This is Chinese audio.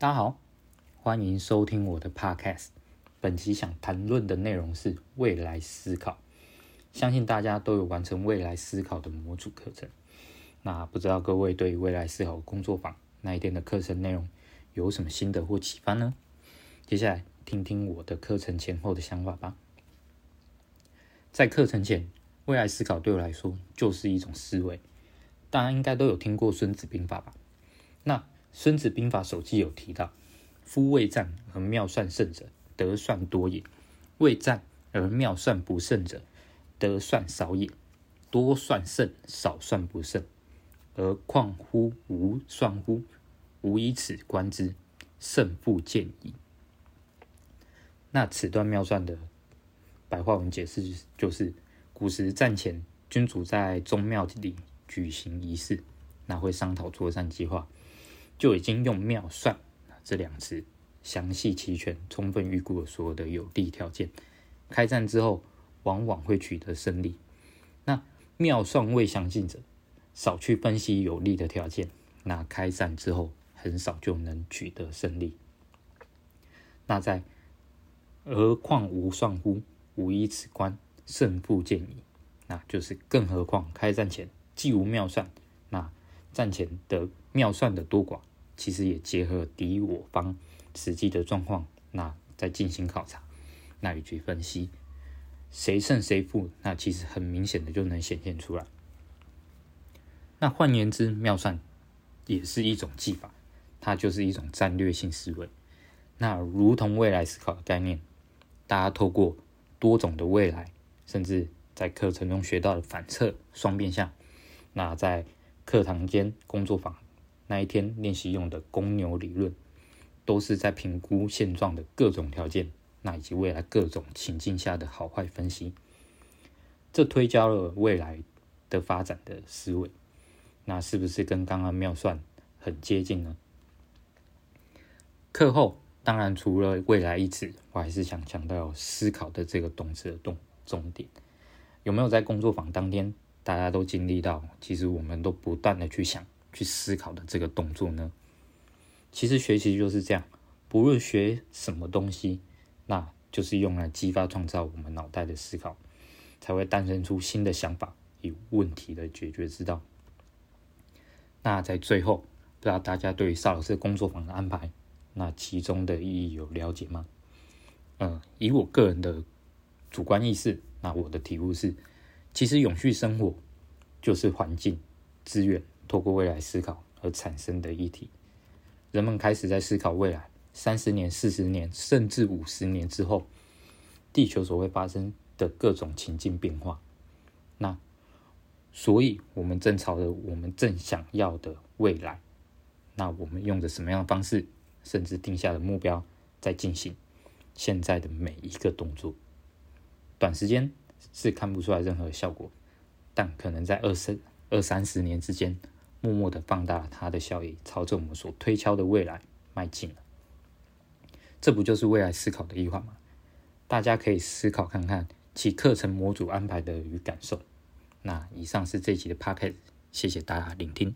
大家好，欢迎收听我的 Podcast。本期想谈论的内容是未来思考。相信大家都有完成未来思考的模组课程。那不知道各位对未来思考工作坊那一天的课程内容有什么心得或启发呢？接下来听听我的课程前后的想法吧。在课程前，未来思考对我来说就是一种思维。大家应该都有听过《孙子兵法》吧？那《孙子兵法》手记有提到：“夫未战而妙算胜者，得算多也；未战而妙算不胜者，得算少也。多算胜，少算不胜。而况乎无算乎？吾以此观之，胜负见矣。”那此段妙算的白话文解释就是：古时战前，君主在宗庙里举行仪式，那会商讨作战计划。就已经用妙算这两词详细齐全、充分预估了所有的有利条件。开战之后，往往会取得胜利。那妙算未详尽者，少去分析有利的条件，那开战之后很少就能取得胜利。那在何况无算乎？无以此观，胜负见矣。那就是更何况开战前既无妙算，那战前的妙算的多寡。其实也结合敌我方实际的状况，那再进行考察，那以及分析谁胜谁负，那其实很明显的就能显现出来。那换言之，妙算也是一种技法，它就是一种战略性思维。那如同未来思考的概念，大家透过多种的未来，甚至在课程中学到的反侧双变相，那在课堂间工作坊。那一天练习用的公牛理论，都是在评估现状的各种条件，那以及未来各种情境下的好坏分析，这推敲了未来的发展的思维，那是不是跟刚刚妙算很接近呢？课后当然除了未来一词，我还是想强调思考的这个动词的动重点，有没有在工作坊当天大家都经历到？其实我们都不断的去想。去思考的这个动作呢，其实学习就是这样，不论学什么东西，那就是用来激发创造我们脑袋的思考，才会诞生出新的想法与问题的解决之道。那在最后，不知道大家对邵老师工作坊的安排，那其中的意义有了解吗？嗯，以我个人的主观意识，那我的体悟是，其实永续生活就是环境资源。透过未来思考而产生的议题，人们开始在思考未来三十年、四十年，甚至五十年之后，地球所会发生的各种情境变化。那，所以我们正朝着我们正想要的未来，那我们用着什么样的方式，甚至定下的目标，在进行现在的每一个动作。短时间是看不出来任何效果，但可能在二三二三十年之间。默默的放大了它的效益，朝着我们所推敲的未来迈进了。这不就是未来思考的一环吗？大家可以思考看看其课程模组安排的与感受。那以上是这一集的 pocket，谢谢大家聆听。